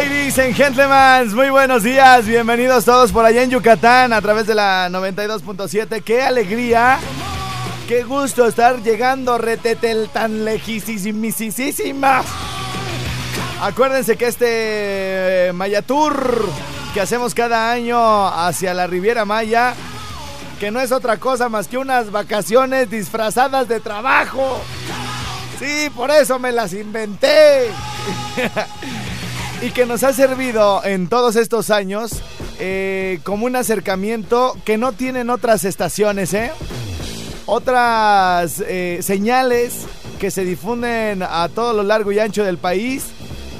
Ladies and gentlemen, muy buenos días. Bienvenidos todos por allá en Yucatán a través de la 92.7. ¡Qué alegría! ¡Qué gusto estar llegando retetel tan lejísimísima! Acuérdense que este Maya Tour que hacemos cada año hacia la Riviera Maya, que no es otra cosa más que unas vacaciones disfrazadas de trabajo. Sí, por eso me las inventé. y que nos ha servido en todos estos años eh, como un acercamiento que no tienen otras estaciones, ¿eh? Otras eh, señales que se difunden a todo lo largo y ancho del país.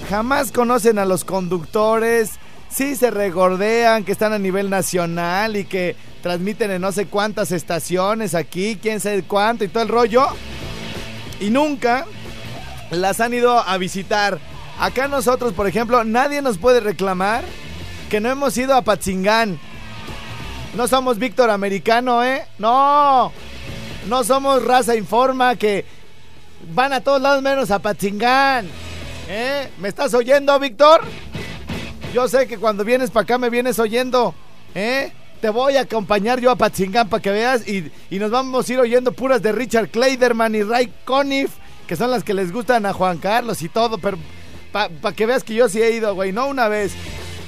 Jamás conocen a los conductores. Sí se regordean que están a nivel nacional y que transmiten en no sé cuántas estaciones aquí, quién sabe cuánto y todo el rollo. Y nunca las han ido a visitar. Acá nosotros, por ejemplo, nadie nos puede reclamar que no hemos ido a Patzingán. No somos Víctor Americano, ¿eh? No. No somos raza informa que van a todos lados menos a Patzingán. ¿Eh? ¿Me estás oyendo, Víctor? Yo sé que cuando vienes para acá me vienes oyendo. ¿Eh? Te voy a acompañar yo a Patzingán para que veas y, y, nos vamos a ir oyendo puras de Richard Kleiderman y Ray Conniff, que son las que les gustan a Juan Carlos y todo, pero para pa que veas que yo sí he ido, güey, no una vez.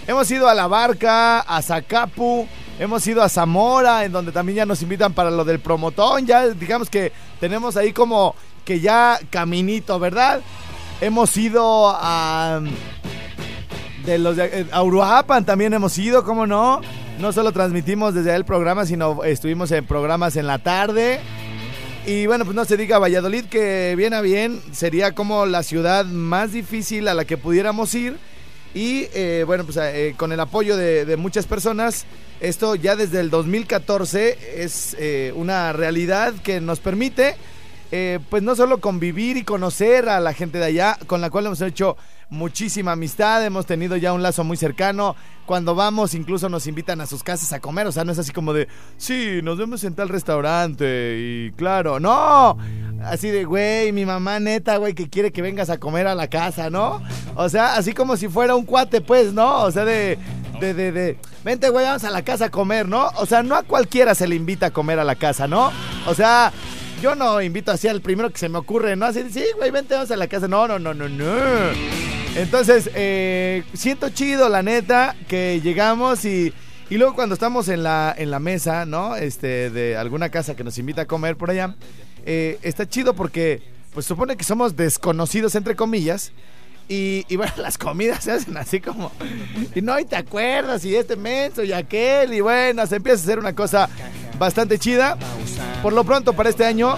Hemos ido a La Barca, a Zacapu, hemos ido a Zamora, en donde también ya nos invitan para lo del promotón. Ya digamos que tenemos ahí como que ya caminito, ¿verdad? Hemos ido a. De los de, a Uruapan también hemos ido, ¿cómo no? No solo transmitimos desde el programa, sino estuvimos en programas en la tarde. Y bueno, pues no se diga Valladolid, que bien a bien sería como la ciudad más difícil a la que pudiéramos ir. Y eh, bueno, pues eh, con el apoyo de, muchas personas, esto ya desde el 2014 es eh, una realidad que nos permite, pues no solo convivir y conocer a la gente de allá, con la cual hemos hecho muchísima amistad, hemos tenido ya un lazo muy cercano. Cuando vamos, incluso nos invitan a sus casas a comer. O sea, no es así como de, sí, nos vemos en tal restaurante y claro, no. Así de, güey, mi mamá neta, güey, que quiere que vengas a comer a la casa, ¿no? O sea, así como si fuera un cuate, pues, ¿no? O sea, de, de, de, de, vente, güey, vamos a la casa a comer, ¿no? O sea, no a cualquiera se le invita a comer a la casa, ¿no? O sea, yo no invito así al primero que se me ocurre, ¿no? Así, sí, güey, vente, vamos a la casa. No, no, no, no, no. Entonces, eh, siento chido, la neta, que llegamos y, y luego cuando estamos en la, en la mesa, ¿no? Este, de alguna casa que nos invita a comer por allá, eh, está chido porque, pues supone que somos desconocidos, entre comillas. Y, bueno, las comidas se hacen así como. Y no, y te acuerdas, y este menso y aquel, y bueno, se empieza a hacer una cosa bastante chida. Por lo pronto, para este año,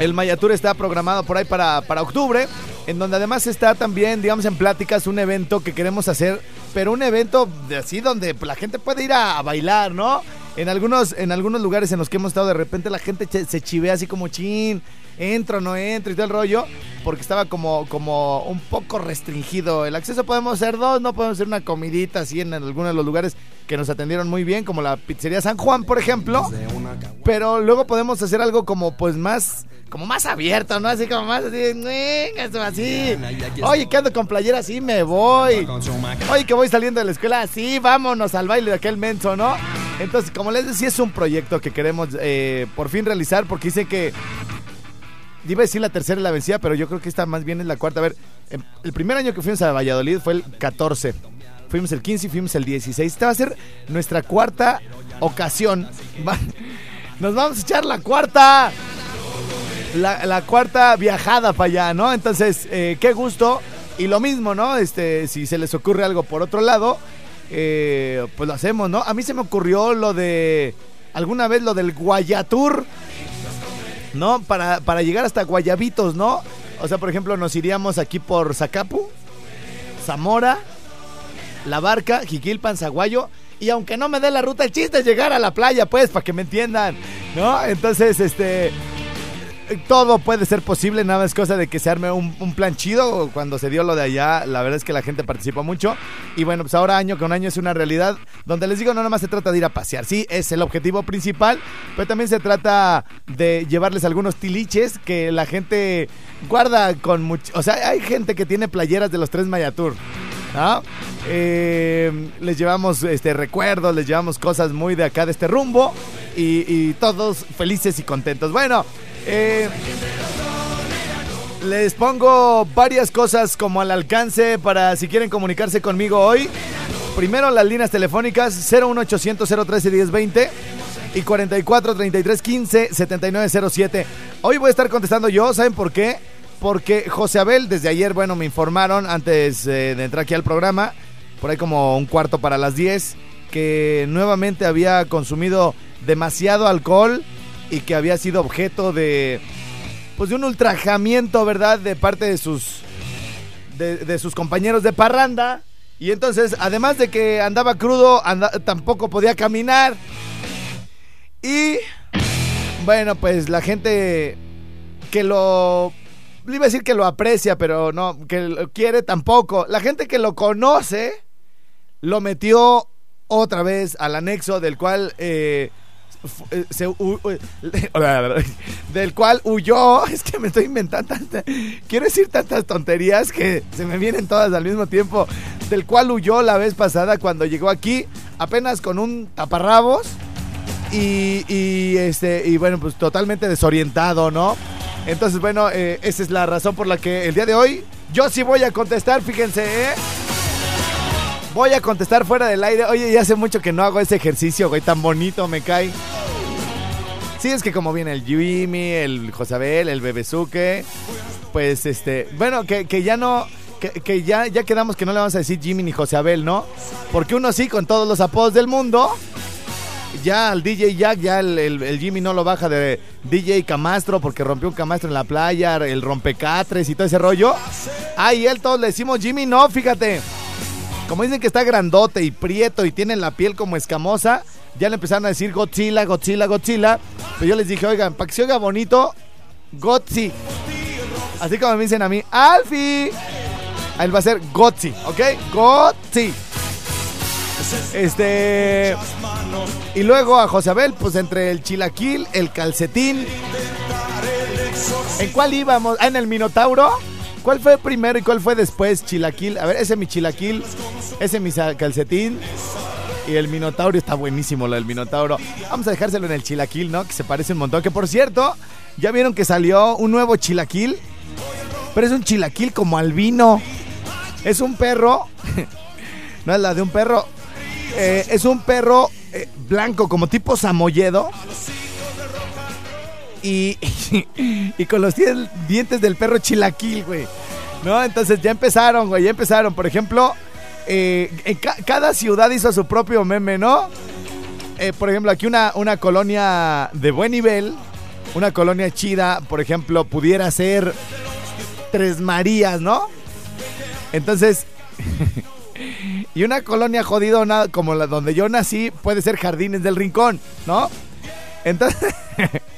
el Mayatur está programado por ahí para, para octubre en donde además está también, digamos, en pláticas un evento que queremos hacer, pero un evento de así donde la gente puede ir a, a, bailar, ¿no? En algunos, en algunos lugares en los que hemos estado, de repente la gente se chivea así como chin, entro, no entro y todo el rollo, porque estaba como, como un poco restringido el acceso. Podemos hacer dos, no podemos hacer una comidita así en, algunos de los lugares que nos atendieron muy bien, como la pizzería San Juan, por ejemplo. Pero luego podemos hacer algo como pues más como más abierto, ¿no? Así como más así. Oye, que ando con playera así, me voy. Oye, que voy saliendo de la escuela así, vámonos al baile de aquel menso, ¿no? Entonces, como les decía, es un proyecto que queremos eh, por fin realizar porque dice que iba a decir la tercera y la vencida, pero yo creo que esta más bien es la cuarta. A ver, el primer año que fuimos a Valladolid fue el 14. Fuimos el 15 y fuimos el 16. Esta va a ser nuestra cuarta ocasión. Nos vamos a echar la cuarta. la, la cuarta viajada para allá, ¿no? Entonces, eh, qué gusto. Y lo mismo, ¿no? Este, si se les ocurre algo por otro lado, eh, pues lo hacemos, ¿no? A mí se me ocurrió lo de, alguna vez lo del Guayatur, ¿no? Para, para llegar hasta Guayabitos, ¿no? O sea, por ejemplo, nos iríamos aquí por Zacapu, Zamora, La Barca, Jiquilpan, Zaguayo. Y aunque no me dé la ruta, el chiste es llegar a la playa, pues, para que me entiendan, ¿no? Entonces, este todo puede ser posible, nada es cosa de que se arme un, un, plan chido. Cuando se dio lo de allá, la verdad es que la gente participó mucho. Y bueno, pues ahora año con año es una realidad donde les digo, no nada más se trata de ir a pasear. Sí, es el objetivo principal, pero también se trata de llevarles algunos tiliches que la gente guarda con mucho... O sea, hay gente que tiene playeras de los tres Mayatur. ¿no? Eh, les llevamos este recuerdos, les llevamos cosas muy de acá de este rumbo y, y todos felices y contentos. Bueno, eh, les pongo varias cosas como al alcance para si quieren comunicarse conmigo hoy. Primero las líneas telefónicas 01800 013 1020 y 44 33 15 7907. Hoy voy a estar contestando yo, ¿saben por qué? Porque José Abel, desde ayer, bueno, me informaron antes eh, de entrar aquí al programa, por ahí como un cuarto para las 10, que nuevamente había consumido demasiado alcohol y que había sido objeto de pues de un ultrajamiento, ¿verdad? De parte de sus de, de sus compañeros de parranda. Y entonces, además de que andaba crudo, tampoco podía caminar. Y bueno, pues la gente que lo iba a decir que lo aprecia, pero no, que lo quiere tampoco. La gente que lo conoce lo metió otra vez al anexo del cual eh, se, uh, del cual huyó. Es que me estoy inventando tantas. Quiero decir tantas tonterías que se me vienen todas al mismo tiempo. Del cual huyó la vez pasada cuando llegó aquí, apenas con un taparrabos. Y, y este, y bueno, pues totalmente desorientado, ¿no? Entonces, bueno, eh, esa es la razón por la que el día de hoy yo sí voy a contestar, fíjense, ¿eh? Voy a contestar fuera del aire. Oye, ya hace mucho que no hago ese ejercicio, güey. Tan bonito me cae. Sí, es que como viene el Jimmy, el Josabel, el Bebezuque. Pues este. Bueno, que, que ya no. Que, ya, ya quedamos que no le vamos a decir Jimmy ni Josabel, ¿no? Porque uno sí, con todos los apodos del mundo. Ya al DJ Jack, ya el, el, el, Jimmy no lo baja de DJ Camastro porque rompió un camastro en la playa, el rompecatres y todo ese rollo. Ah, él todos le decimos Jimmy, no, fíjate. Como dicen que está grandote y prieto y tiene la piel como escamosa, ya le empezaron a decir Godzilla, Godzilla, Godzilla. Pero yo les dije, oigan, para que se oiga bonito, Gotzi. Así como me dicen a mí, Alfie. Él va a ser Gotzi, ¿ok? Gotzi. Este. Y luego a José Abel, pues entre el chilaquil, el calcetín. ¿En cuál íbamos? Ah, en el Minotauro. ¿Cuál fue primero y cuál fue después? Chilaquil. A ver, ese es mi chilaquil. Ese es mi calcetín. Y el Minotauro está buenísimo, lo del Minotauro. Vamos a dejárselo en el chilaquil, ¿no? Que se parece un montón. Que por cierto, ya vieron que salió un nuevo chilaquil. Pero es un chilaquil como albino. Es un perro. no es la de un perro. Eh, es un perro eh, blanco, como tipo samoyedo. Y, y, con los dientes del perro chilaquil, güey. ¿No? Entonces ya empezaron, güey, ya empezaron. Por ejemplo, eh, cada ciudad hizo su propio meme, ¿no? Eh, por ejemplo, aquí una, una colonia de buen nivel, una colonia chida, por ejemplo, pudiera ser Tres Marías, ¿no? Entonces, y una colonia jodidona como la donde yo nací puede ser Jardines del Rincón, ¿no? Entonces...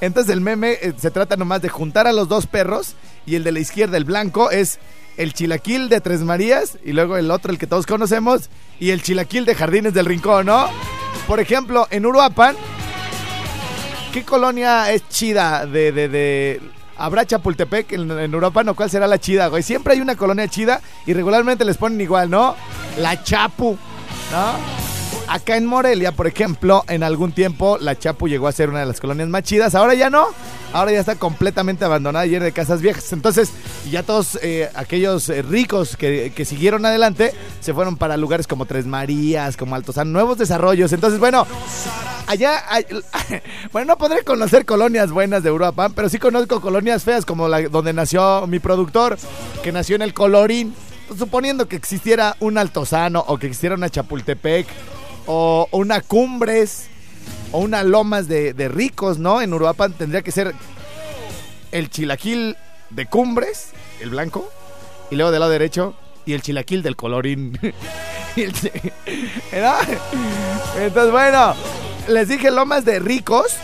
Entonces el meme eh, se trata nomás de juntar a los dos perros y el de la izquierda, el blanco, es el chilaquil de Tres Marías y luego el otro, el que todos conocemos, y el chilaquil de Jardines del Rincón, ¿no? Por ejemplo, en Uruapan, ¿qué colonia es chida de... de, de... ¿Habrá Chapultepec en, en Uruapan o cuál será la chida, güey? Siempre hay una colonia chida y regularmente les ponen igual, ¿no? La Chapu, ¿no? Acá en Morelia, por ejemplo, en algún tiempo la Chapu llegó a ser una de las colonias más chidas. Ahora ya no. ahora ya está completamente abandonada y llena de casas viejas. Entonces, ya todos eh, aquellos eh, ricos que, siguieron adelante se fueron para lugares como Tres Marías, como Altozano, nuevos desarrollos. Entonces, bueno, allá, bueno, no podré conocer colonias buenas de Uruapan, pero sí conozco colonias feas como la donde nació mi productor, que nació en el Colorín. Suponiendo que existiera un Altozano o que existiera una Chapultepec o una Cumbres o una Lomas de, de ricos, ¿no? En Uruapan tendría que ser el chilaquil de Cumbres, el blanco, y luego del lado derecho, y el chilaquil del colorín. Entonces, bueno, les dije lomas de ricos,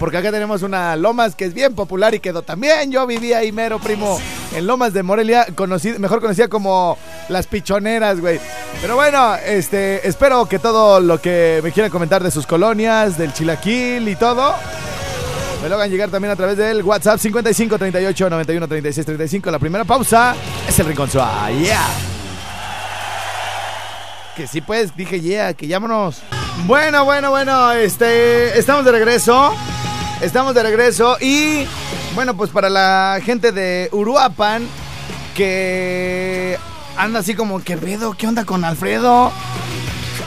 porque acá tenemos una lomas que es bien popular y quedó también. Yo vivía ahí mero, primo, en Lomas de Morelia, conocida- mejor conocida como las pichoneras, güey. Pero bueno, este, espero que todo lo que me quieran comentar de sus colonias, del chilaquil y todo, me lo hagan llegar también a través del WhatsApp 55 38 91 36 35. La primera pausa es el Rincón Suá. Yeah. Que sí, pues, dije yeah, que llámonos. Bueno, bueno, bueno, este, estamos de regreso. Estamos de regreso y, bueno, pues para la gente de Uruapan que anda así como, ¿qué pedo? ¿Qué onda con Alfredo?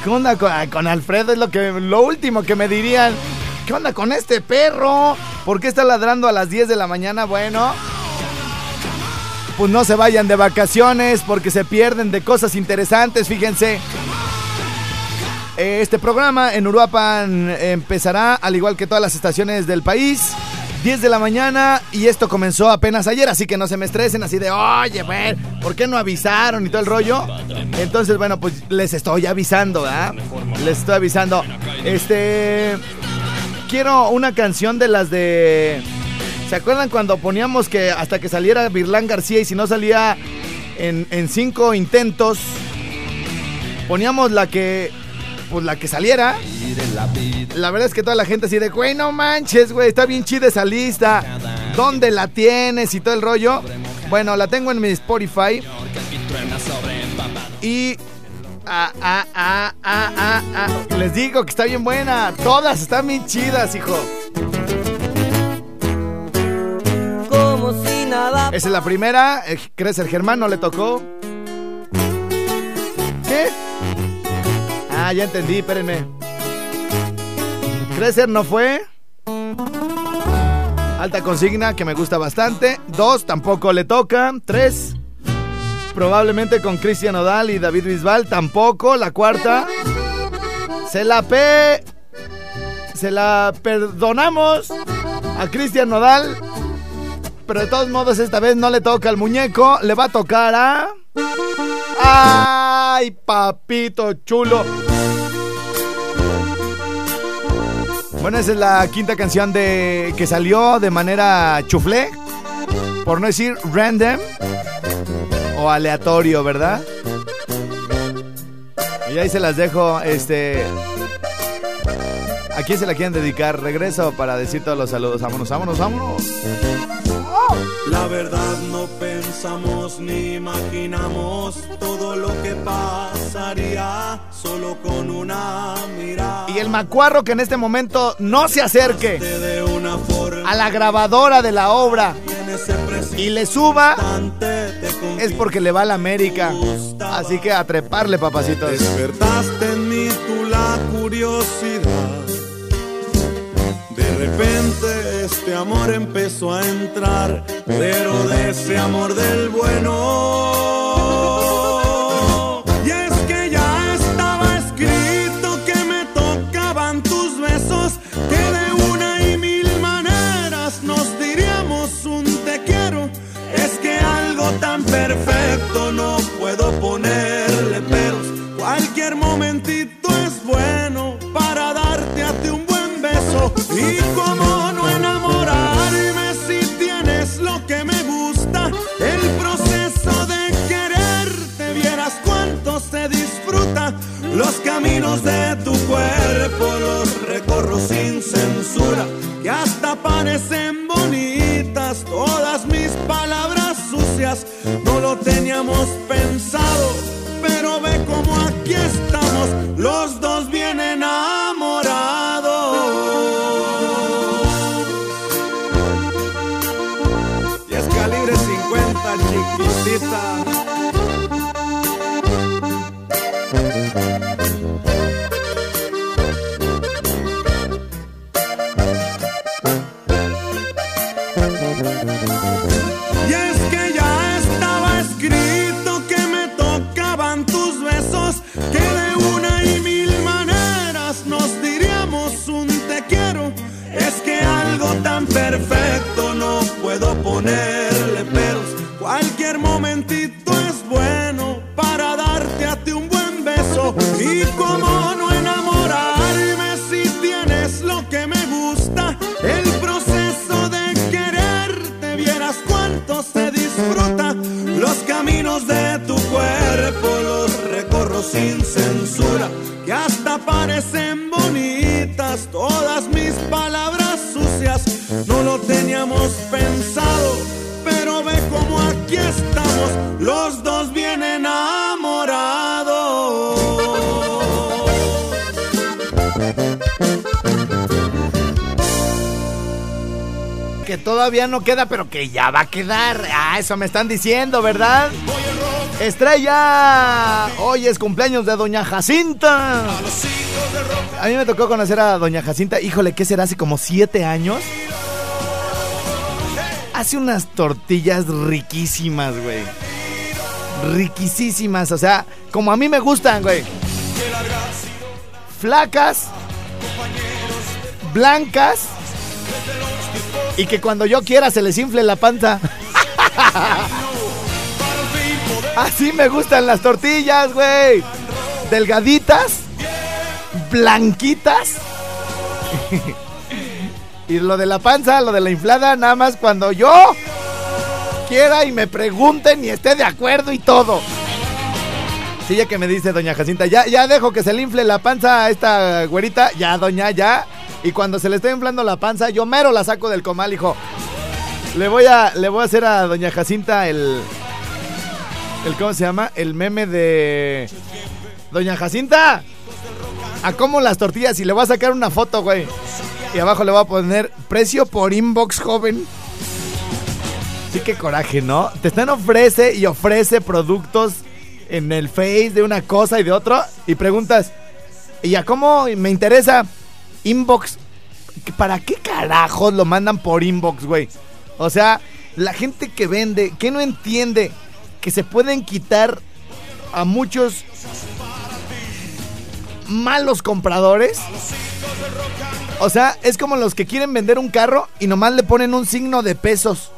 ¿Qué onda con, con Alfredo? Es lo, que, lo último que me dirían. ¿Qué onda con este perro? ¿Por qué está ladrando a las 10 de la mañana? Bueno, pues no se vayan de vacaciones porque se pierden de cosas interesantes, fíjense. Este programa en Uruapan empezará, al igual que todas las estaciones del país, 10 de la mañana y esto comenzó apenas ayer, así que no se me estresen así de, oye, ¿por qué no avisaron y todo el rollo? Entonces, bueno, pues les estoy avisando, ¿verdad? Les estoy avisando. Este... Quiero una canción de las de... ¿Se acuerdan cuando poníamos que hasta que saliera Virlán García y si no salía en, en cinco intentos, poníamos la que pues la que saliera. La verdad es que toda la gente así de, güey, no manches, güey, está bien chida esa lista. ¿Dónde la tienes y todo el rollo? Bueno, la tengo en mi Spotify. Y... Ah, ah, ah, ah, ah, ah. Les digo que está bien buena. Todas están bien chidas, hijo. como si nada Esa es la primera. Eh, ¿Crees el Germán no le tocó? ¿Qué? Ah, ya entendí, espérenme. Crecer no fue. Alta consigna que me gusta bastante. Dos, tampoco le toca. Tres, probablemente con Cristian Odal y David Bisbal. Tampoco. La cuarta, se la pe. Se la perdonamos a Cristian Nodal. Pero de todos modos, esta vez no le toca al muñeco. Le va a tocar a. ¡Ay, papito chulo! Bueno, esa es la quinta canción de que salió de manera chuflé. Por no decir random. O aleatorio, ¿verdad? Y ahí se las dejo. Este. ¿A quién se la quieren dedicar? Regreso para decir todos los saludos. Vámonos, vámonos, vámonos. La verdad no pensamos ni imaginamos todo lo que pasaría solo con una mirada. Y el macuarro que en este momento no se acerque a la grabadora de la obra y le suba es porque le va a la América. Así que a treparle, papacitos. Despertaste en mí tú la curiosidad. De repente este amor empezó a entrar, pero de ese amor del bueno. Y es que ya estaba escrito que me tocaban tus besos, que de una y mil maneras nos diríamos un te quiero. Es que algo tan perfecto no Los caminos de tu cuerpo Todavía no queda, pero que ya va a quedar. Ah, eso me están diciendo, ¿verdad? Estrella, hoy es cumpleaños de Doña Jacinta. A mí me tocó conocer a Doña Jacinta, híjole, ¿qué será? Hace como siete años. Hace unas tortillas riquísimas, güey. Riquísimas, o sea, como a mí me gustan, güey. Flacas, blancas y que cuando yo quiera se les infle la panza. Así me gustan las tortillas, güey. Delgaditas, blanquitas. y lo de la panza, lo de la inflada, nada más cuando yo quiera y me pregunten y esté de acuerdo y todo. Sí, ya que me dice doña Jacinta, ya, ya dejo que se le infle la panza a esta güerita. Ya, doña, ya. Y cuando se le esté inflando la panza, yo mero la saco del comal, hijo. Le voy a, le voy a hacer a doña Jacinta el, el ¿cómo se llama? El meme de doña Jacinta. A cómo las tortillas y le voy a sacar una foto, güey. Y abajo le voy a poner precio por inbox, joven. Sí, qué coraje, ¿no? Te están ofrece y ofrece productos en el Face de una cosa y de otro y preguntas, ¿y a cómo me interesa? Inbox. ¿Para qué carajos lo mandan por inbox, güey? O sea, la gente que vende, que no entiende que se pueden quitar a muchos malos compradores. O sea, es como los que quieren vender un carro y nomás le ponen un signo de pesos.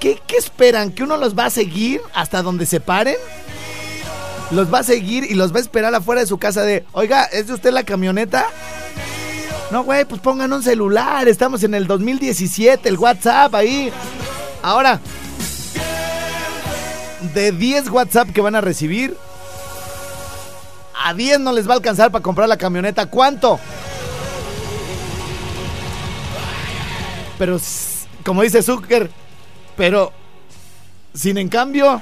¿Qué, qué esperan? ¿Que uno los va a seguir hasta donde se paren? Los va a seguir y los va a esperar afuera de su casa de, oiga, ¿es de usted la camioneta? No, güey, pues pongan un celular. Estamos en el 2017, el WhatsApp ahí. Ahora, de 10 WhatsApp que van a recibir, a 10 no les va a alcanzar para comprar la camioneta. ¿Cuánto? Pero, como dice Zucker, pero, sin en cambio,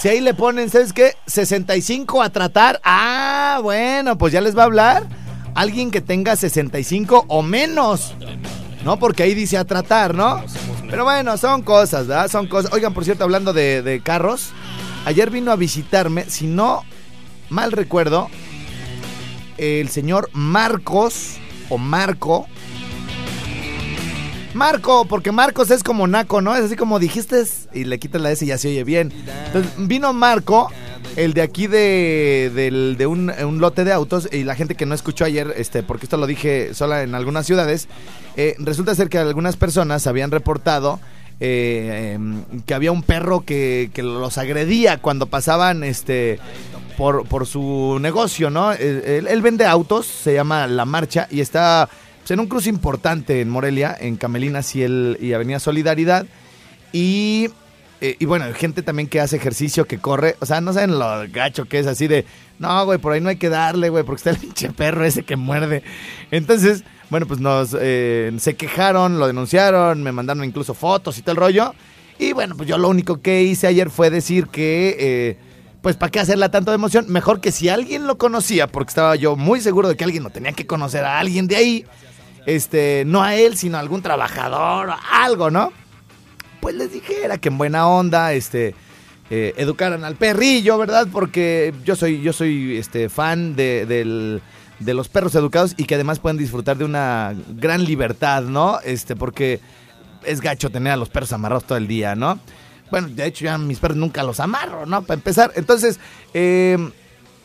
si ahí le ponen, ¿sabes qué? 65 a tratar. Ah, bueno, pues ya les va a hablar alguien que tenga 65 o menos. ¿No? Porque ahí dice a tratar, ¿no? Pero bueno, son cosas, ¿verdad? Son cosas. Oigan, por cierto, hablando de, de carros, ayer vino a visitarme, si no mal recuerdo, el señor Marcos o Marco. Marco, porque Marcos es como Naco, ¿no? Es así como dijiste y le quitas la S y ya se oye bien. Entonces vino Marco, el de aquí de, del- de un, un lote de autos, y la gente que no escuchó ayer, este, porque esto lo dije sola en algunas ciudades, eh, resulta ser que algunas personas habían reportado eh, em, que había un perro que, que los agredía cuando pasaban este por, por su negocio, ¿no? Él, él- vende autos, se llama La Marcha, y está pues, en un cruce importante en Morelia, en Camelinas y, y Avenida Solidaridad. Y, eh, y bueno, gente también que hace ejercicio, que corre. O sea, no saben lo gacho que es así de, no, güey, por ahí no hay que darle, güey, porque está el pinche perro ese que muerde. Entonces, bueno, pues nos eh, se quejaron, lo denunciaron, me mandaron incluso fotos y todo el rollo. Y bueno, pues yo lo único que hice ayer fue decir que, eh, pues, ¿para qué hacerla tanto de emoción? Mejor que si alguien lo conocía, porque estaba yo muy seguro de que alguien lo tenía que conocer a alguien de ahí, este, no a él, sino a algún trabajador algo, ¿no? Pues les dijera que en buena onda, este, eh, educaran al perrillo, ¿verdad? Porque yo soy, yo soy este, fan de, del- de los perros educados y que además pueden disfrutar de una gran libertad, ¿no? Este, porque es gacho tener a los perros amarrados todo el día, ¿no? Bueno, de hecho ya mis perros nunca los amarro, ¿no? Para empezar. Entonces, eh,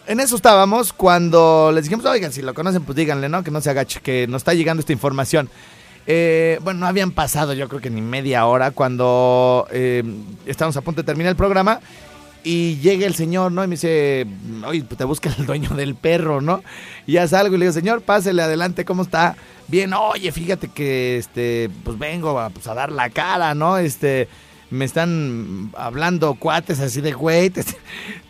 en eso estábamos cuando les dijimos, oigan, si lo conocen, pues díganle, ¿no? Que no se agache, que nos está llegando esta información. Eh, bueno, no habían pasado yo creo que ni media hora cuando eh, estábamos a punto de terminar el programa y llega el señor, ¿no? Y me dice, oye, pues te busca el dueño del perro, ¿no? Y ya salgo y le digo, señor, pásele adelante, ¿cómo está? Bien, oye, fíjate que, este, pues vengo a, pues, a dar la cara, ¿no? Este, me están hablando cuates así de, güey, te,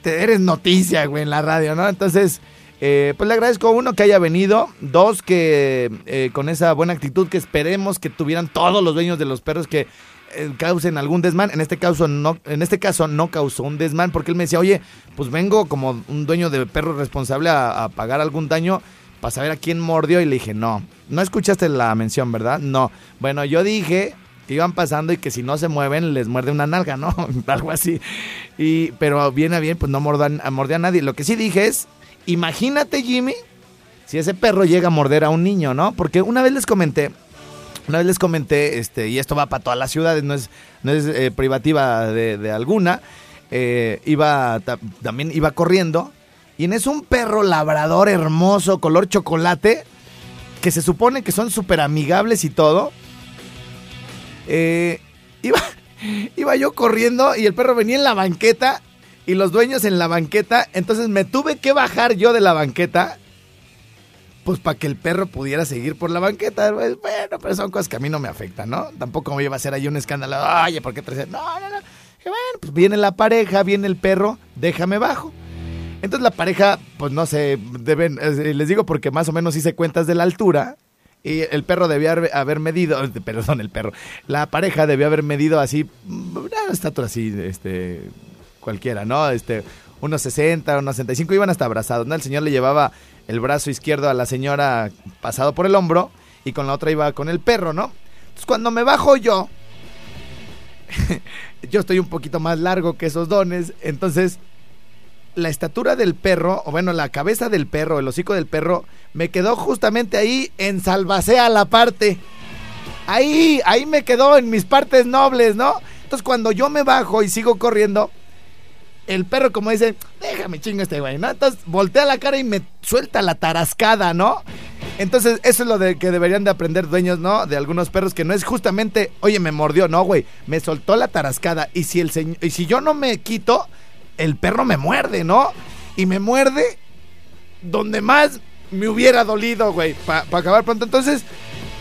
te- eres noticia, güey, en la radio, ¿no? Entonces, eh, pues le agradezco, uno, que haya venido, dos, que eh, con esa buena actitud que esperemos que tuvieran todos los dueños de los perros que eh, causen algún desmán. En este caso no, en este caso no causó un desmán porque él me decía, oye, pues vengo como un dueño de perro responsable a, pagar algún daño para saber a quién mordió y le dije, no, no escuchaste la mención, ¿verdad? No. Bueno, yo dije que iban pasando y que si no se mueven les muerde una nalga, ¿no? Algo así. Y, pero bien a bien, pues no mordan, a morder a nadie. Lo que sí dije es, imagínate Jimmy, si ese perro llega a morder a un niño, ¿no? Porque una vez les comenté, una vez les comenté, este, y esto va para todas las ciudades, no es, no es eh, privativa de, alguna, eh, iba, ta- también iba corriendo, y en eso un perro labrador hermoso, color chocolate, que se supone que son súper amigables y todo, eh, iba, iba yo corriendo y el perro venía en la banqueta y los dueños en la banqueta, entonces me tuve que bajar yo de la banqueta pues para que el perro pudiera seguir por la banqueta. Pues, bueno, pero son cosas que a mí no me afectan, ¿no? Tampoco me iba a hacer ahí un escándalo. Oye, ¿por qué traes? No, no, no. Y bueno, pues viene la pareja, viene el perro, déjame bajo. Entonces la pareja, pues no sé, deben, eh, les digo porque más o menos hice cuentas de la altura. Y el perro debía haber, medido, perdón, el perro, la pareja debió haber medido así, una estatura así, este, cualquiera, ¿no? Este, unos 60, unos 65, iban hasta abrazados, ¿no? El señor le llevaba el brazo izquierdo a la señora pasado por el hombro y con la otra iba con el perro, ¿no? Entonces cuando me bajo yo, yo estoy un poquito más largo que esos dones, entonces la estatura del perro, o bueno, la cabeza del perro, el hocico del perro, me quedó justamente ahí en salvacea la parte. Ahí, ahí me quedó en mis partes nobles, ¿no? Entonces cuando yo me bajo y sigo corriendo, el perro como dice, déjame chingo este güey, ¿no? Entonces voltea la cara y me suelta la tarascada, ¿no? Entonces eso es lo de que deberían de aprender dueños, ¿no? De algunos perros que no es justamente, oye, me mordió, no, güey, me soltó la tarascada y si el señor, y si yo no me quito, el perro me muerde, ¿no? Y me muerde donde más me hubiera dolido, güey, para acabar pronto. Entonces,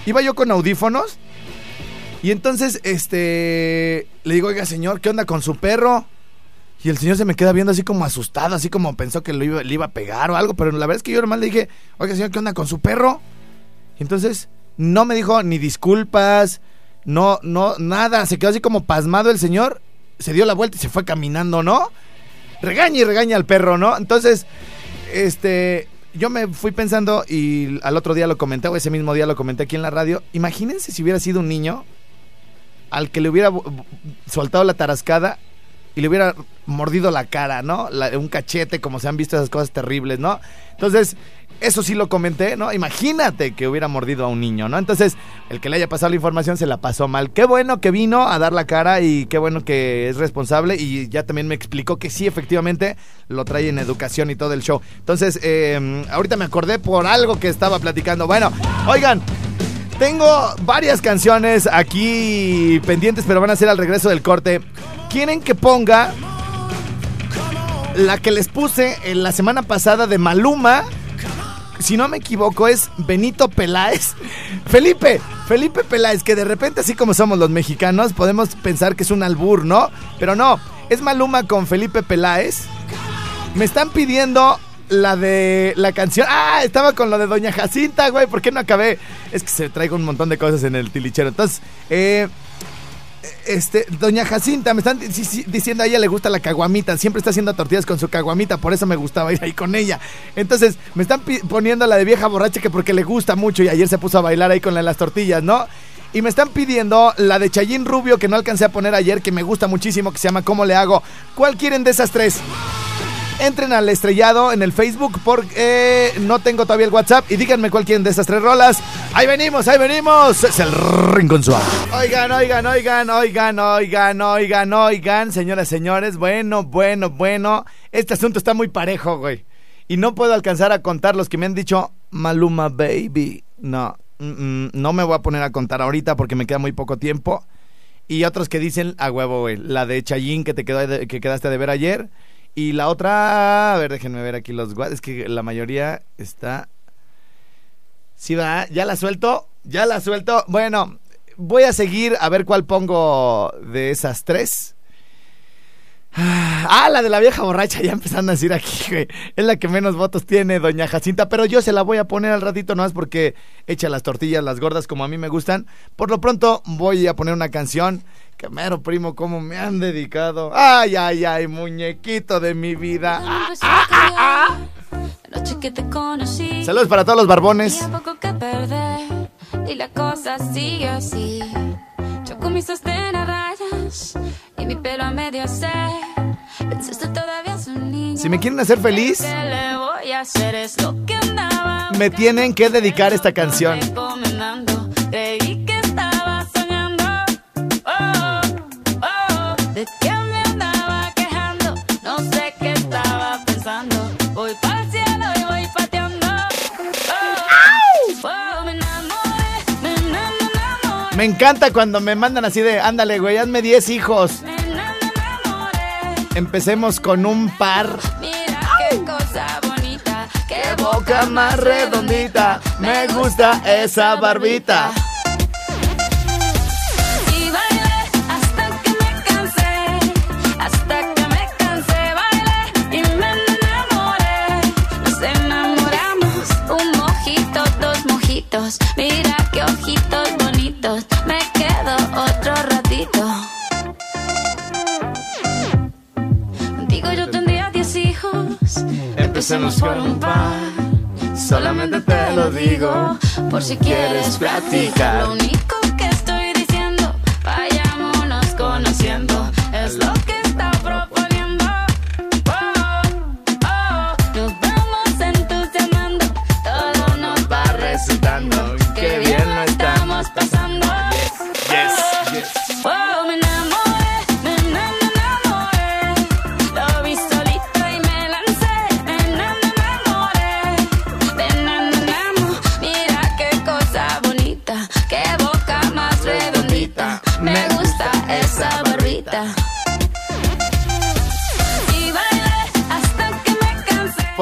iba yo con audífonos y entonces, este, le digo, oiga, señor, ¿qué onda con su perro? Y el señor se me queda viendo así como asustado, así como pensó que lo iba, le iba a pegar o algo, pero la verdad es que yo normal le dije, oiga, señor, ¿qué onda con su perro? Y entonces, no me dijo ni disculpas, no, no, nada, se quedó así como pasmado el señor, se dio la vuelta y se fue caminando, ¿no? Regaña y regaña al perro, ¿no? Entonces, este, yo me fui pensando y al otro día lo comenté, o ese mismo día lo comenté aquí en la radio. Imagínense si hubiera sido un niño al que le hubiera soltado la tarascada y le hubiera mordido la cara, ¿no? Un cachete, como se han visto esas cosas terribles, ¿no? Entonces, eso sí lo comenté, ¿no? Imagínate que hubiera mordido a un niño, ¿no? Entonces, el que le haya pasado la información se la pasó mal. Qué bueno que vino a dar la cara y qué bueno que es responsable y ya también me explicó que sí, efectivamente, lo trae en educación y todo el show. Entonces, eh, ahorita me acordé por algo que estaba platicando. Bueno, oigan, tengo varias canciones aquí pendientes, pero van a ser al regreso del corte. ¿Quieren que ponga la que les puse en la semana pasada de Maluma? Si no me equivoco, es Benito Peláez. Felipe, Felipe Peláez, que de repente, así como somos los mexicanos, podemos pensar que es un albur, ¿no? Pero no, es Maluma con Felipe Peláez. Me están pidiendo la de la canción. Ah, estaba con lo de Doña Jacinta, güey. ¿Por qué no acabé? Es que se traigo un montón de cosas en el tilichero. Entonces, eh, este, Doña Jacinta, me están di- di- diciendo a ella le gusta la caguamita. Siempre está haciendo tortillas con su caguamita. Por eso me gustaba ir ahí con ella. Entonces, me están poniendo la de vieja borracha que porque le gusta mucho. Y ayer se puso a bailar ahí con la las tortillas, ¿no? Y me están pidiendo la de Chayín Rubio que no alcancé a poner ayer, que me gusta muchísimo, que se llama ¿Cómo le hago? ¿Cuál quieren de esas tres? Entren al estrellado en el Facebook porque no tengo todavía el WhatsApp y díganme cuál quieren de esas tres rolas. Ahí venimos, ahí venimos. Es el Rincón Suave. Oigan, oigan, oigan, oigan, oigan, oigan, oigan, señoras, señores. Bueno, bueno, bueno. Este asunto está muy parejo, güey. Y no puedo alcanzar a contar los que me han dicho Maluma Baby. No, no me voy a poner a contar ahorita porque me queda muy poco tiempo. Y otros que dicen a huevo, güey. La de Chayín que te quedó que quedaste de ver ayer. Y la otra, a ver, déjenme ver aquí los. Es que la mayoría está. Sí, va, ya la suelto, ya la suelto. Bueno, voy a seguir a ver cuál pongo de esas tres. Ah, la de la vieja borracha, ya empezaron a decir aquí, güey. Es la que menos votos tiene, doña Jacinta, pero yo se la voy a poner al ratito nomás porque echa las tortillas, las gordas como a mí me gustan. Por lo pronto voy a poner una canción que mero primo, como me han dedicado. Ay, ay, ay, muñequito de mi vida. Ah, Empezó a cambiar La noche que te conocí. Saludos para todos los barbones. Y la cosa sigue así. Yo con mis sostén a rayas. Y mi pelo a medio se. Pensaste todavía es un niño. Si me quieren hacer feliz, ¿Qué le voy a hacer? Es lo que andaba. me tienen que dedicar esta canción. Me encanta cuando me mandan así de, ándale, güey, hazme 10 hijos. Empecemos con un par. Mira qué cosa bonita, qué Boca más redondita, me gusta esa barbita. Empecemos por un. Solamente te lo digo por si quieres platicar. Lo único que estoy diciendo, vayámonos conociendo, es lo que está proponiendo. Oh, oh, nos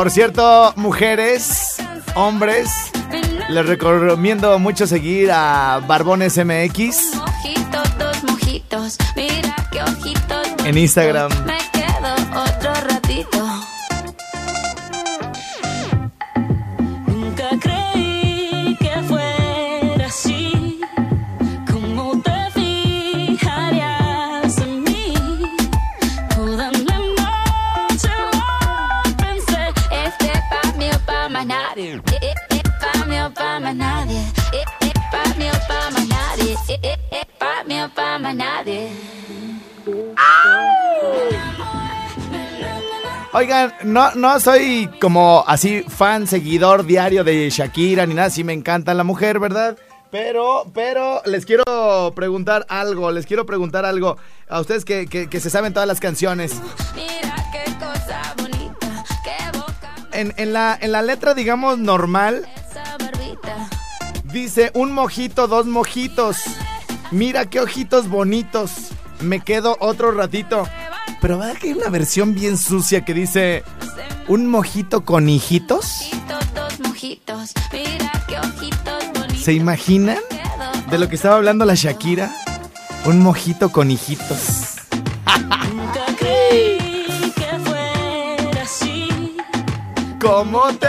Por cierto, mujeres, hombres, les recomiendo mucho seguir a Barbones MX en Instagram. Oigan, no, no soy como así fan, seguidor diario de Shakira ni nada, sí me encanta la mujer, ¿verdad? Pero, pero les quiero preguntar algo, les quiero preguntar algo a ustedes que, que- que se saben todas las canciones. Mira qué cosa bonita, qué boca En, en la, en la letra, digamos, normal, dice un mojito, dos mojitos. Mira qué ojitos bonitos. Me quedo otro ratito. Pero ¿verdad que hay una versión bien sucia que dice un mojito con hijitos? ¿Se imaginan de lo que estaba hablando la Shakira? Un mojito con hijitos. ¿Cómo te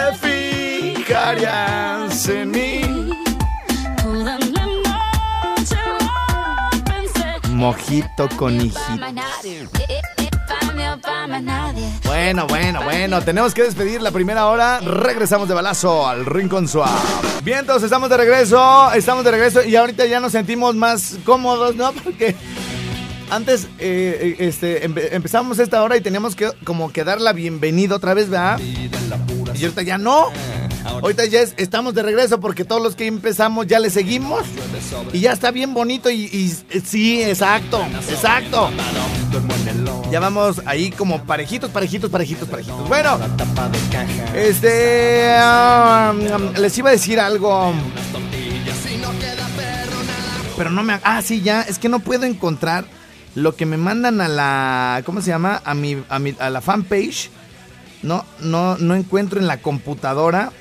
fijarías en mí? Mojito con hijitos. Más nadie. Bueno, bueno, bueno, tenemos que despedir la primera hora. Regresamos de balazo al Rincón Suave. Bien, entonces estamos de regreso, estamos de regreso y ahorita ya nos sentimos más cómodos, ¿no? Porque antes eh, eh, este, empe- empezamos esta hora y teníamos que como que dar la bienvenida otra vez, ¿verdad? Y ahorita ya no. Ahorita ya es- estamos de regreso porque todos los que empezamos ya le seguimos. Y ya está bien bonito y, y- eh, sí, exacto, exacto. Ya vamos ahí como parejitos, parejitos, parejitos, parejitos. Bueno, este. ah, les iba a decir algo. Pero no me. Ah, sí, ya. Es que no puedo encontrar lo que me mandan a la. ¿Cómo se llama? A mi, a mi, a la fanpage. No, no, no encuentro en la computadora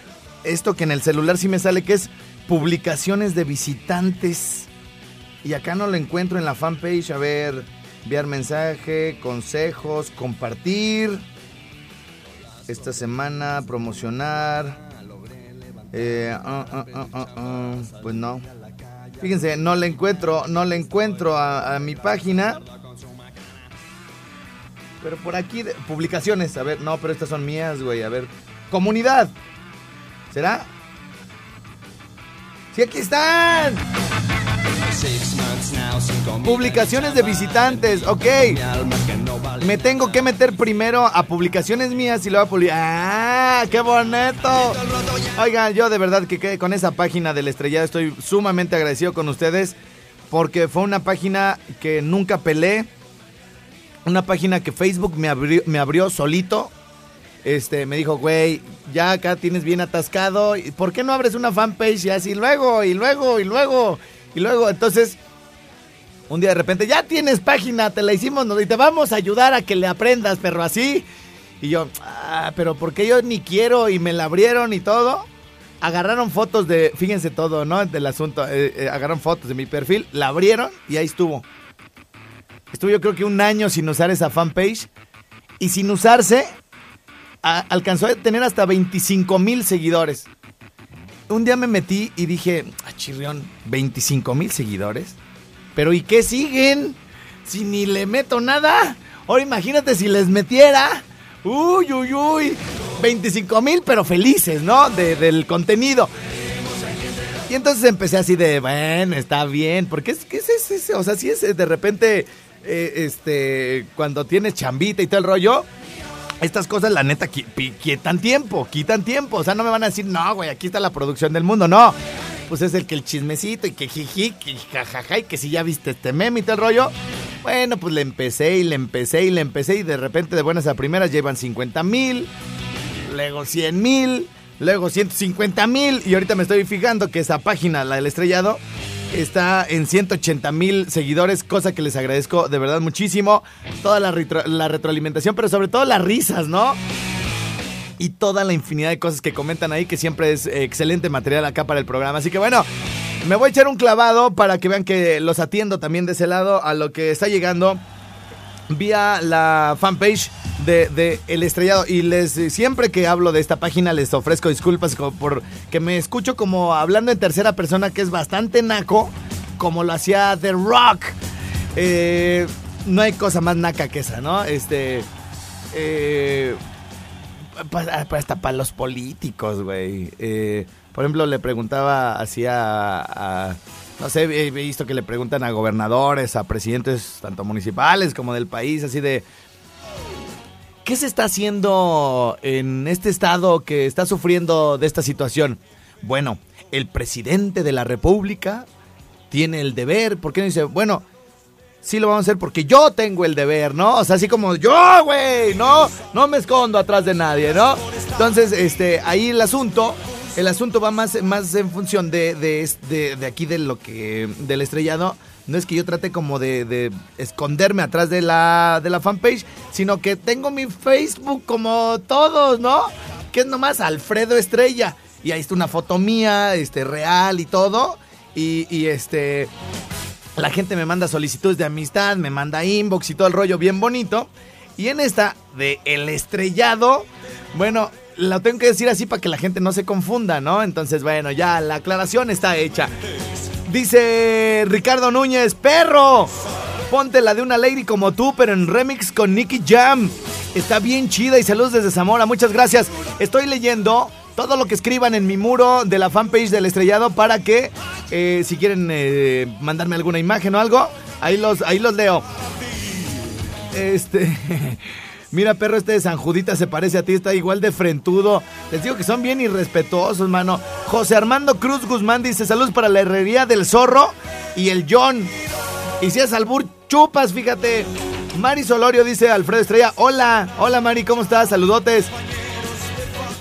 esto que en el celular sí me sale que es publicaciones de visitantes. Y acá no lo encuentro en la fanpage. A ver, enviar mensaje, consejos, compartir. Esta semana, promocionar. Eh, ah, ah, ah, pues no. Fíjense, no le encuentro, no le encuentro a, a mi página. Pero por aquí, publicaciones, a ver, no, pero estas son mías, güey, a ver. Comunidad. ¿Será? Sí, aquí están. Publicaciones de visitantes, ok. Me tengo que meter primero a publicaciones mías y luego a publicar. ¡Ah! ¡Qué bonito! Oigan, yo de verdad que con esa página del estrellado estoy sumamente agradecido con ustedes porque fue una página que nunca pelé. Una página que Facebook me abrió solito. Este, me dijo, güey, ya acá tienes bien atascado. ¿y ¿Por qué no abres una fanpage y así luego, y luego, y luego, y luego? Entonces, un día de repente, ya tienes página, te la hicimos y te vamos a ayudar a que le aprendas, perro, así. Y yo, ah, pero ¿por qué yo ni quiero? Y me la abrieron y todo. Agarraron fotos de, fíjense todo, ¿no? Del asunto. eh, eh, agarraron fotos de mi perfil, la abrieron y ahí estuvo. Estuve yo creo que un año sin usar esa fanpage. Y sin usarse, alcanzó a tener hasta 25 mil seguidores. Un día me metí y dije, ah, chirrión, 25 mil seguidores. Pero ¿y qué siguen? Si ni le meto nada. Ahora imagínate si les metiera. Uy, uy, uy. 25 mil, pero felices, ¿no? De- del contenido. Y entonces empecé así de, bueno, está bien. Porque es que es, es- es- o sea, si es de repente, eh, este, cuando tienes chambita y todo el rollo, estas cosas, la neta, quitan tiempo, quitan tiempo. O sea, no me van a decir, no, güey, aquí está la producción del mundo. No. Pues es el que el chismecito y que jiji, que jajaja, y que si ya viste este meme y todo rollo. Bueno, pues le empecé y le empecé y le empecé y de repente de buenas a primeras llevan 50 mil, luego 100 mil, luego 150 mil y ahorita me estoy fijando que esa página, la del estrellado, está en 180 mil seguidores, cosa que les agradezco de verdad muchísimo. Toda la, retro- la retroalimentación, pero sobre todo las risas, ¿no? Y toda la infinidad de cosas que comentan ahí, que siempre es eh, excelente material acá para el programa. Así que bueno, me voy a echar un clavado para que vean que los atiendo también de ese lado a lo que está llegando vía la fanpage de, El Estrellado. Y les siempre que hablo de esta página les ofrezco disculpas por que me escucho como hablando en tercera persona, que es bastante naco, como lo hacía The Rock. Eh, no hay cosa más naca que esa, ¿no? Este. Eh, hasta para los políticos, güey. Eh, por ejemplo, le preguntaba así a, a- No sé, he visto que le preguntan a gobernadores, a presidentes tanto municipales como del país, así de... ¿Qué se está haciendo en este estado que está sufriendo de esta situación? Bueno, el presidente de la República tiene el deber, ¿por qué no dice, bueno, sí lo vamos a hacer porque yo tengo el deber, ¿no? O sea, así como yo, güey, no, no me escondo atrás de nadie, ¿no? Entonces, este, ahí el asunto, el asunto va más, más en función de, de, de- de aquí de lo que, del estrellado. No es que yo trate como de, de esconderme atrás de la, de la fanpage, sino que tengo mi Facebook como todos, ¿no? Que es nomás Alfredo Estrella. Y ahí está una foto mía, este, real y todo. Y, y este, la gente me manda solicitudes de amistad, me manda inbox y todo el rollo bien bonito. Y en esta de El Estrellado, bueno, lo tengo que decir así para que la gente no se confunda, ¿no? Entonces, bueno, ya la aclaración está hecha. Dice Ricardo Núñez, perro, ponte la de una lady como tú, pero en remix con Nicky Jam. Está bien chida y saludos desde Zamora, muchas gracias. Estoy leyendo todo lo que escriban en mi muro de la fanpage del estrellado para que eh, si quieren eh, mandarme alguna imagen o algo, ahí los, ahí los leo. Este. Mira, perro, este de San Judita se parece a ti, está igual de frentudo. Les digo que son bien irrespetuosos, mano. José Armando Cruz Guzmán dice: Saludos para la herrería del zorro y el John. Y si es albur, chupas, fíjate. Mari Solorio dice Alfredo Estrella: Hola, hola Mari, ¿cómo estás? Saludotes.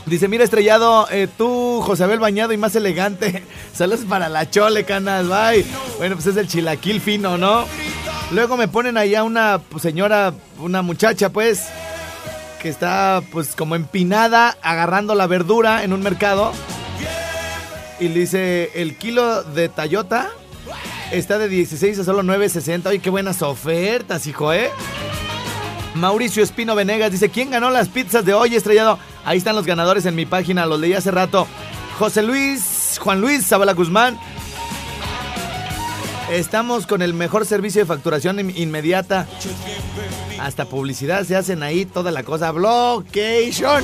Dice, mira estrellado, eh, tú, José Abel Bañado y más elegante. Saludos para la chole, canas, bye. Bueno, pues es el chilaquil fino, ¿no? Luego me ponen ahí a una señora, una muchacha, pues, que está, pues, como empinada, agarrando la verdura en un mercado. Y dice, el kilo de Tayota está de 16 a solo 9.60. Oye, qué buenas ofertas, hijo, ¿eh? Mauricio Espino Venegas dice, ¿quién ganó las pizzas de hoy, estrellado? Ahí están los ganadores en mi página, los leí hace rato. José Luis, Juan Luis Zabala Guzmán. Estamos con el mejor servicio de facturación inmediata. Hasta publicidad se hacen ahí, toda la cosa. Blockation.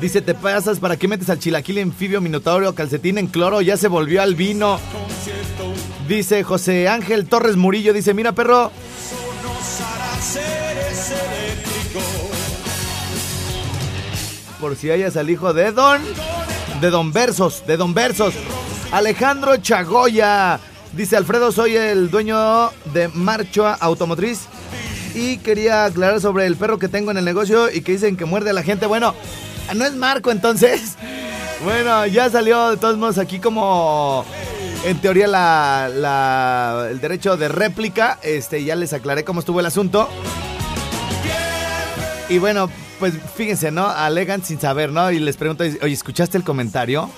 Dice, te pasas, ¿para qué metes al chilaquil anfibio minotauro calcetín en cloro? Ya se volvió al vino. Dice José Ángel Torres Murillo, dice, mira perro, por si hayas al hijo de Don. De Don Versos, de Don Versos. Alejandro Chagoya. Dice Alfredo, soy el dueño de Marchoa Automotriz. Y quería aclarar sobre el perro que tengo en el negocio y que dicen que muerde a la gente. Bueno, no es Marco entonces. Bueno, ya salió de todos modos aquí como en teoría la, el derecho de réplica. Este, ya les aclaré cómo estuvo el asunto. Y bueno, pues fíjense, ¿no? Alegan sin saber, ¿no? Y les pregunto, oye, ¿escuchaste el comentario?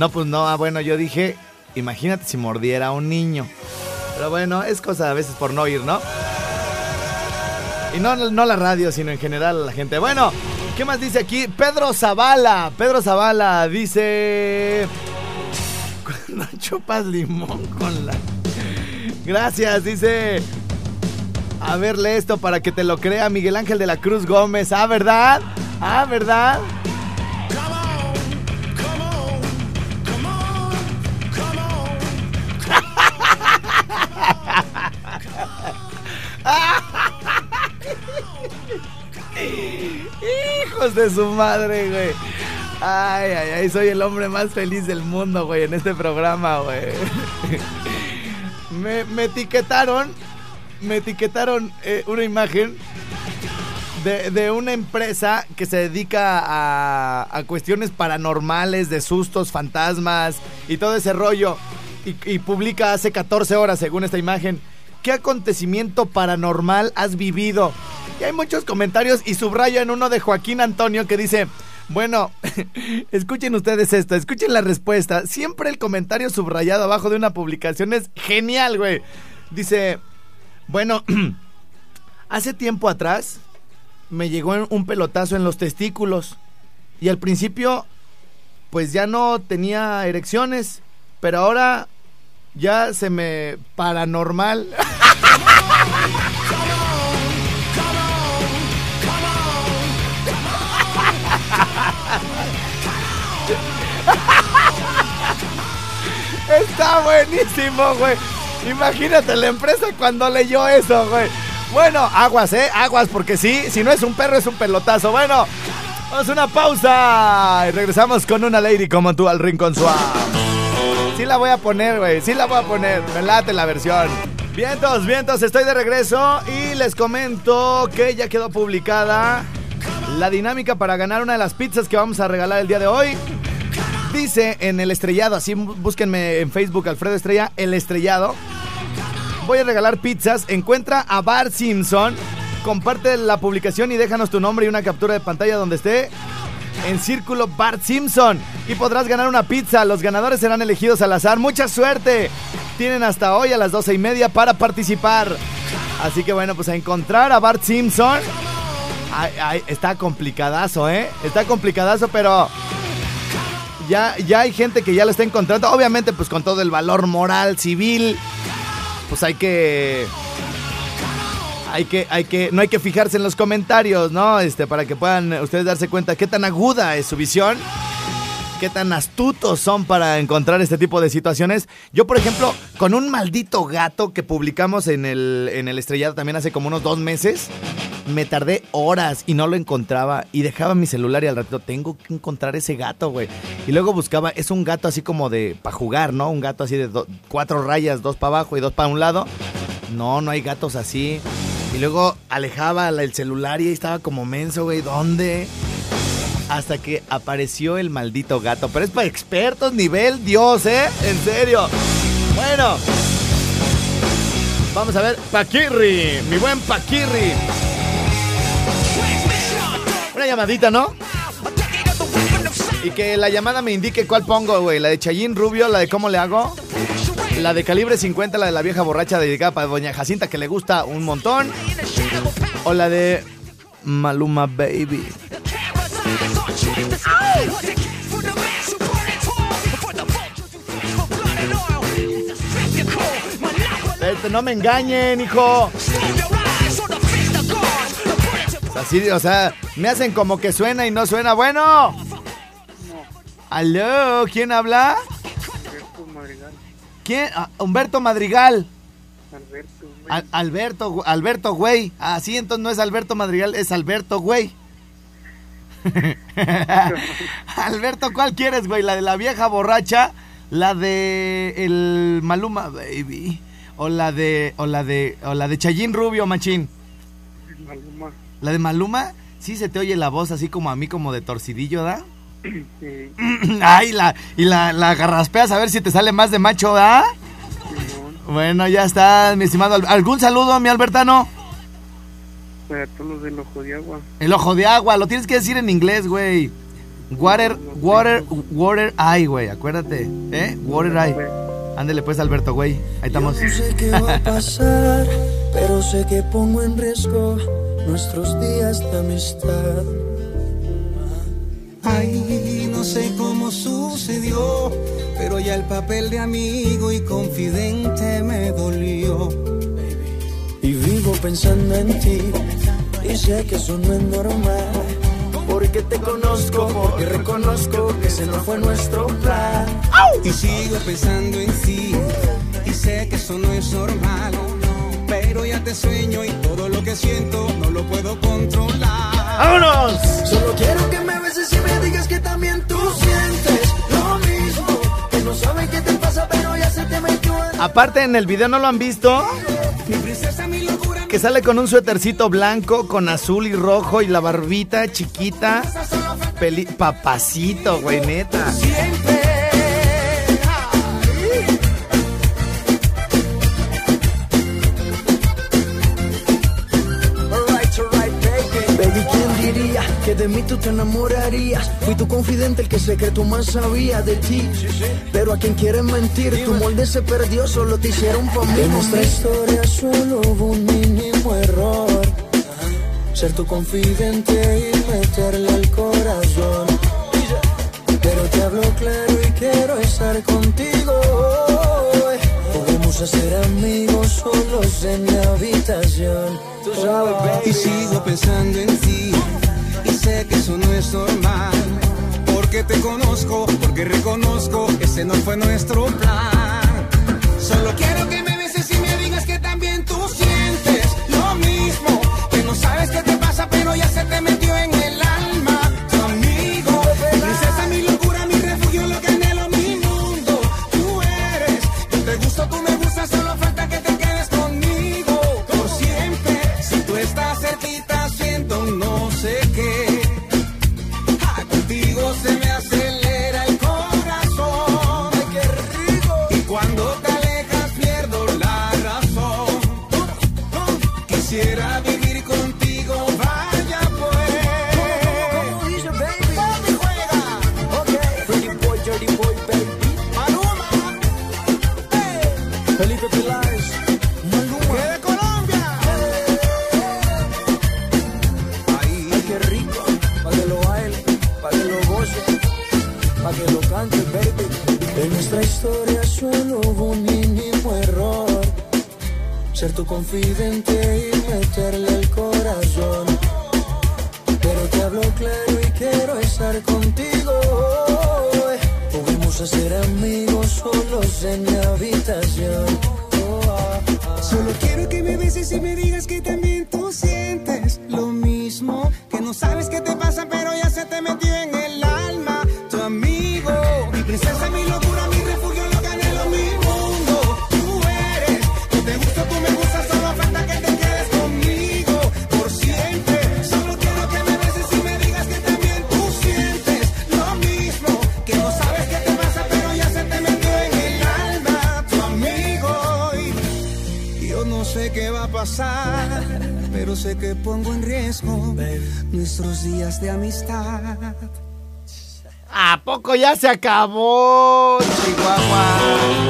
No, pues no, ah, bueno, yo dije, imagínate si mordiera a un niño. Pero bueno, es cosa a veces por no oír, ¿no? Y no, no la radio, sino en general la gente. Bueno, ¿qué más dice aquí? Pedro Zavala. Pedro Zavala dice... Cuando chupas limón con la... Gracias, dice... A verle esto para que te lo crea Miguel Ángel de la Cruz Gómez. Ah, ¿verdad? Ah, ¿verdad? De su madre, güey. Ay, ay, ay, soy el hombre más feliz del mundo, güey, en este programa, güey. Me, me etiquetaron me etiquetaron eh, una imagen de, una empresa que se dedica a, cuestiones paranormales, de sustos, fantasmas y todo ese rollo. Y, publica hace 14 horas, según esta imagen. ¿Qué acontecimiento paranormal has vivido? Y hay muchos comentarios y subrayo en uno de Joaquín Antonio que dice, bueno, escuchen ustedes esto, escuchen la respuesta. Siempre el comentario subrayado abajo de una publicación es genial, güey. Dice, bueno, hace tiempo atrás me llegó un pelotazo en los testículos y al principio pues ya no tenía erecciones, pero ahora ya se me paranormal. Está buenísimo, güey. Imagínate la empresa cuando leyó eso, güey. Bueno, aguas, ¿eh? Aguas, porque sí, si no es un perro, es un pelotazo. Bueno, vamos a una pausa y regresamos con una lady como tú al rincón suave. Sí la voy a poner, güey, sí la voy a poner. Me late la versión. Vientos, vientos, estoy de regreso y les comento que ya quedó publicada la dinámica para ganar una de las pizzas que vamos a regalar el día de hoy. Dice en el estrellado, así búsquenme en Facebook Alfredo Estrella, el estrellado. Voy a regalar pizzas. Encuentra a Bart Simpson. Comparte la publicación y déjanos tu nombre y una captura de pantalla donde esté en círculo Bart Simpson y podrás ganar una pizza. Los ganadores serán elegidos al azar. Mucha suerte. Tienen hasta hoy a las doce y media para participar. Así que bueno, pues a encontrar a Bart Simpson. está complicadazo, ¿eh? Está complicadazo, pero ya, ya hay gente que ya lo está encontrando. Obviamente, pues con todo el valor moral, civil pues hay que hay que, hay que, no hay que fijarse en los comentarios, ¿no? Este, para que puedan ustedes darse cuenta qué tan aguda es su visión, qué tan astutos son para encontrar este tipo de situaciones. Yo, por ejemplo, con un maldito gato que publicamos en el, en el estrellado también hace como unos dos meses, me tardé horas y no lo encontraba y dejaba mi celular y al rato tengo que encontrar ese gato, güey. Y luego buscaba, es un gato así como de, para jugar, ¿no? Un gato así de cuatro rayas, dos para abajo y dos para un lado. No, no hay gatos así. Y luego alejaba el celular y ahí estaba como menso, güey. ¿Dónde? Hasta que apareció el maldito gato. Pero es para expertos, nivel Dios, ¿eh? En serio. Bueno. Vamos a ver. Paquirri. Mi buen Paquirri. Una llamadita, ¿no? Y que la llamada me indique cuál pongo, güey. La de Chayín Rubio, la de cómo le hago. La de calibre 50, la de la vieja borracha dedicada para Doña Jacinta que le gusta un montón. O la de Maluma Baby. Este, no me engañen, hijo. Así, o sea, me hacen como que suena y no suena. Bueno. Aló, ¿quién habla? ¿Quién? Ah, Humberto Madrigal. Al- Alberto, gu- Alberto, güey. Ah, sí, entonces no es Alberto Madrigal, es Alberto, güey. Alberto, ¿cuál quieres, güey? ¿La de la vieja borracha? ¿La de el Maluma Baby? ¿O la de o la de o la de Chayín Rubio, machín? Maluma. ¿La de Maluma? Sí se te oye la voz así como a mí como de torcidillo, ¿da? Sí, Ay, la, y la, la garraspeas a ver si te sale más de macho, ¿da? Bueno, ya está, mi estimado. Al- ¿Algún saludo, mi Albertano? para todos los del ojo de agua. El ojo de agua, lo tienes que decir en inglés, güey. Water, water, water eye, güey, acuérdate, ¿eh? Water eye. Ándele pues, Alberto, güey. Ahí estamos. No sé qué va a pasar, pero sé que pongo en riesgo nuestros días de amistad. Pero ya el papel de amigo y confidente me dolió. Y vivo pensando en ti, y sé que eso no es normal. Porque te conozco, porque reconozco que ese no fue nuestro plan. Y sigo pensando en ti, y sé que eso no es normal. Pero ya te sueño y todo lo que siento no lo puedo controlar. ¡Vámonos! Solo quiero que me beses y me digas que también tú sientes no saben qué te pasa, pero ya se te metió Aparte, en el video no lo han visto. Mi princesa, mi locura, Que sale con un suétercito blanco, con azul y rojo y la barbita chiquita. Peli papacito, güey, neta. siempre. De mí tú te enamorarías? Fui tu confidente, el que secreto más sabía de ti. Pero a quien quiere mentir, tu molde se perdió, solo te hicieron pa' mí. En nuestra historia solo hubo un mínimo error. Ser tu confidente y meterle al corazón. Pero te hablo claro y quiero estar contigo. Podemos hacer amigos solos en mi habitación. Baby. Y sigo pensando en ti que eso no es normal. Porque te conozco, porque reconozco ese no fue nuestro plan. Solo quiero que me beses y me digas que también tú sientes lo mismo. Que no sabes qué te pasa, pero ya se te metió confidente y meterle el corazón. Pero te hablo claro y quiero estar contigo. Podemos ser amigos solos en mi habitación. Solo quiero que me beses y me digas que también tú sientes lo mismo. Que no sabes qué te pasa, pero ya se te metió sé que pongo en riesgo nuestros días de amistad. ¿A poco ya se acabó, Chihuahua?